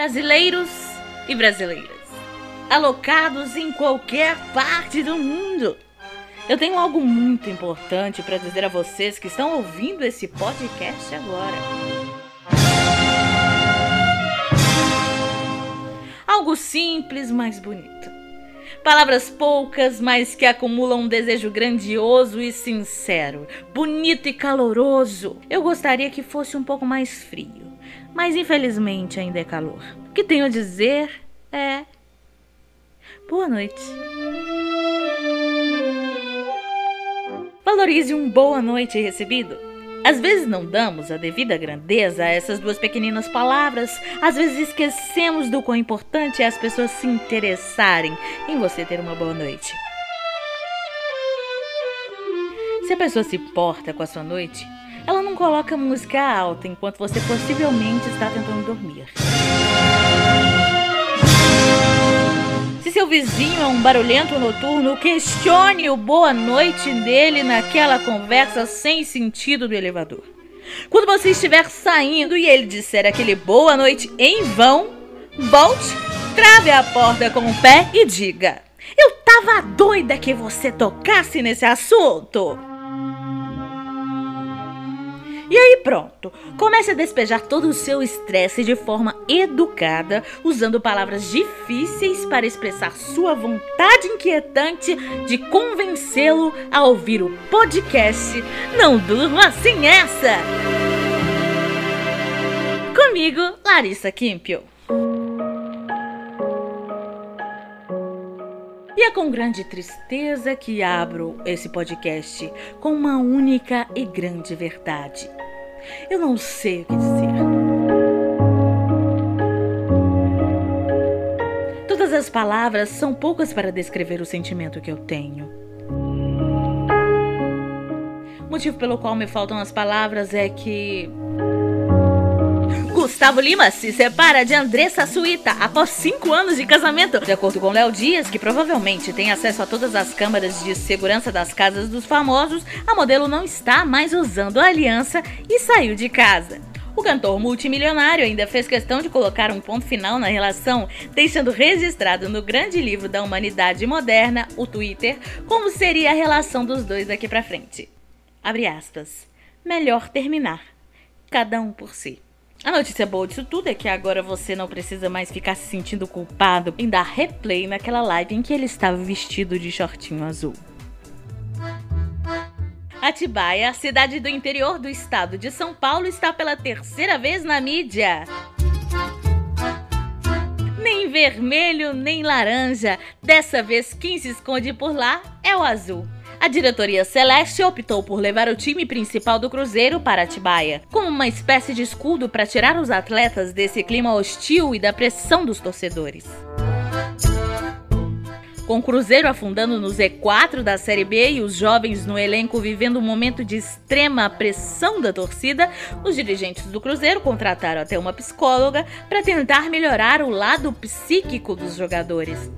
brasileiros e brasileiras, alocados em qualquer parte do mundo. Eu tenho algo muito importante para dizer a vocês que estão ouvindo esse podcast agora. Algo simples, mas bonito. Palavras poucas, mas que acumulam um desejo grandioso e sincero, bonito e caloroso. Eu gostaria que fosse um pouco mais frio, mas infelizmente ainda é calor. O que tenho a dizer é. Boa noite. Valorize um boa noite recebido. Às vezes não damos a devida grandeza a essas duas pequeninas palavras, às vezes esquecemos do quão importante é as pessoas se interessarem em você ter uma boa noite. Se a pessoa se porta com a sua noite, ela não coloca música alta enquanto você possivelmente está tentando dormir. Se seu vizinho é um barulhento noturno, questione o boa noite dele naquela conversa sem sentido do elevador. Quando você estiver saindo e ele disser aquele boa noite em vão, volte, trave a porta com o pé e diga: Eu tava doida que você tocasse nesse assunto. E aí pronto, comece a despejar todo o seu estresse de forma educada, usando palavras difíceis para expressar sua vontade inquietante de convencê-lo a ouvir o podcast Não Durma Sem Essa! Comigo, Larissa Kimpio. É com grande tristeza que abro esse podcast com uma única e grande verdade. Eu não sei o que dizer. Todas as palavras são poucas para descrever o sentimento que eu tenho. O motivo pelo qual me faltam as palavras é que Gustavo Lima se separa de Andressa Suíta após cinco anos de casamento. De acordo com Léo Dias, que provavelmente tem acesso a todas as câmeras de segurança das casas dos famosos, a modelo não está mais usando a aliança e saiu de casa. O cantor multimilionário ainda fez questão de colocar um ponto final na relação, deixando registrado no grande livro da humanidade moderna, o Twitter, como seria a relação dos dois daqui para frente. Abre aspas. Melhor terminar. Cada um por si. A notícia boa disso tudo é que agora você não precisa mais ficar se sentindo culpado em dar replay naquela live em que ele estava vestido de shortinho azul. Atibaia, cidade do interior do estado de São Paulo, está pela terceira vez na mídia. Nem vermelho, nem laranja. Dessa vez, quem se esconde por lá é o azul. A diretoria Celeste optou por levar o time principal do Cruzeiro para Atibaia, como uma espécie de escudo para tirar os atletas desse clima hostil e da pressão dos torcedores. Com o Cruzeiro afundando no Z4 da Série B e os jovens no elenco vivendo um momento de extrema pressão da torcida, os dirigentes do Cruzeiro contrataram até uma psicóloga para tentar melhorar o lado psíquico dos jogadores.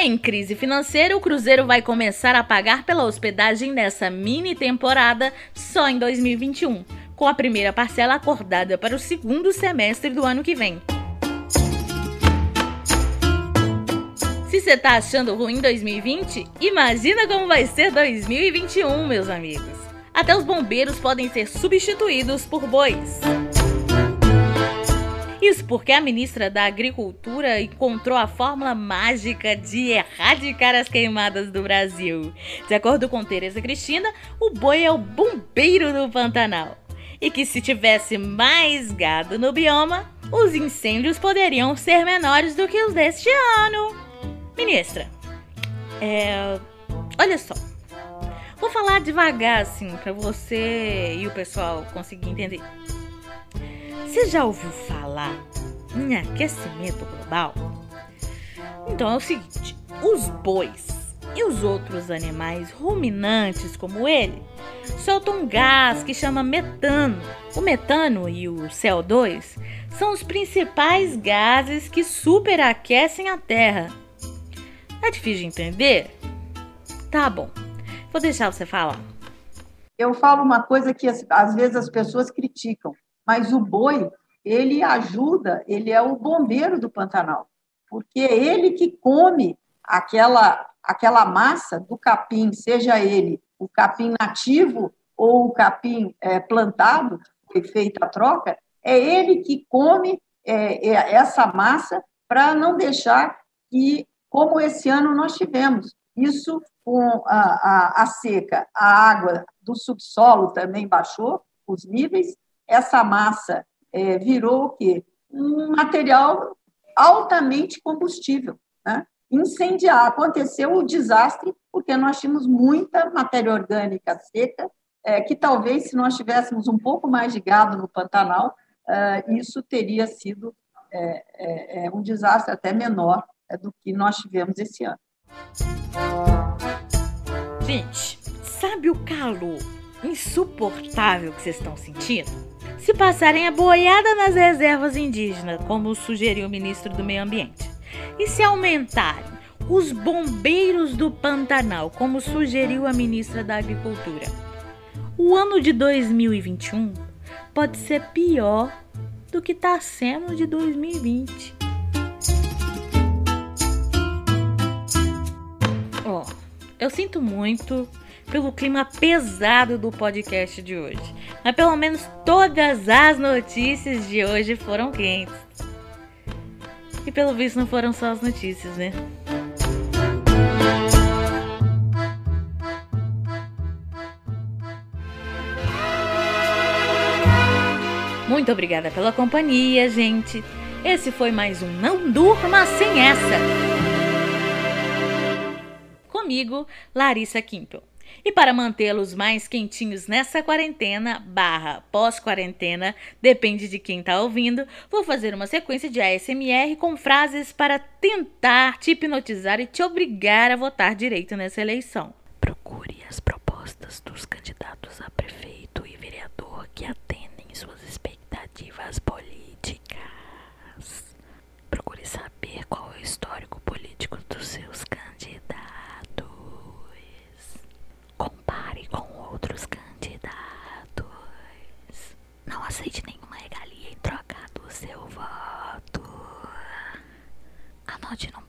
Em crise financeira, o Cruzeiro vai começar a pagar pela hospedagem nessa mini temporada só em 2021, com a primeira parcela acordada para o segundo semestre do ano que vem. Se você tá achando ruim 2020, imagina como vai ser 2021, meus amigos. Até os bombeiros podem ser substituídos por bois. Isso porque a ministra da Agricultura encontrou a fórmula mágica de erradicar as queimadas do Brasil. De acordo com Tereza Cristina, o boi é o bombeiro do Pantanal. E que se tivesse mais gado no bioma, os incêndios poderiam ser menores do que os deste ano. Ministra, é. Olha só. Vou falar devagar assim para você e o pessoal conseguir entender. Você já ouviu falar em aquecimento global? Então é o seguinte: os bois e os outros animais ruminantes como ele soltam um gás que chama metano. O metano e o CO2 são os principais gases que superaquecem a Terra. É difícil de entender? Tá bom, vou deixar você falar. Eu falo uma coisa que às vezes as pessoas criticam mas o boi ele ajuda, ele é o bombeiro do Pantanal, porque é ele que come aquela, aquela massa do capim, seja ele o capim nativo ou o capim é, plantado, foi feita a troca, é ele que come é, é, essa massa para não deixar que, como esse ano nós tivemos, isso com a, a, a seca, a água do subsolo também baixou os níveis, essa massa é, virou o quê? Um material altamente combustível. Né? Incendiar, aconteceu o desastre, porque nós tínhamos muita matéria orgânica seca, é, que talvez, se nós tivéssemos um pouco mais de gado no Pantanal, é, isso teria sido é, é, um desastre até menor do que nós tivemos esse ano. Gente, sabe o calor insuportável que vocês estão sentindo? Se passarem a boiada nas reservas indígenas, como sugeriu o ministro do Meio Ambiente, e se aumentarem os bombeiros do Pantanal, como sugeriu a ministra da Agricultura, o ano de 2021 pode ser pior do que está sendo de 2020. Ó, oh, eu sinto muito pelo clima pesado do podcast de hoje, mas pelo menos todas as notícias de hoje foram quentes. E pelo visto não foram só as notícias, né? Muito obrigada pela companhia, gente. Esse foi mais um Não Durma Sem Essa. Comigo, Larissa Quinto. E para mantê-los mais quentinhos nessa quarentena barra pós-quarentena, depende de quem está ouvindo, vou fazer uma sequência de ASMR com frases para tentar te hipnotizar e te obrigar a votar direito nessa eleição. Procure as propostas dos candidatos a prefeito e vereador que atendem suas expectativas políticas. Procure saber qual é o histórico político dos seus candidatos. Compare com outros candidatos. Não aceite nenhuma regalia em troca do seu voto. Anote no